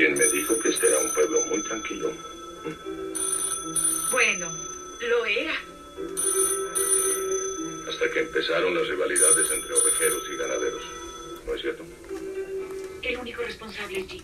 También me dijo que este era un pueblo muy tranquilo. Bueno, lo era. Hasta que empezaron las rivalidades entre ovejeros y ganaderos. ¿No es cierto? El único responsable es Jim.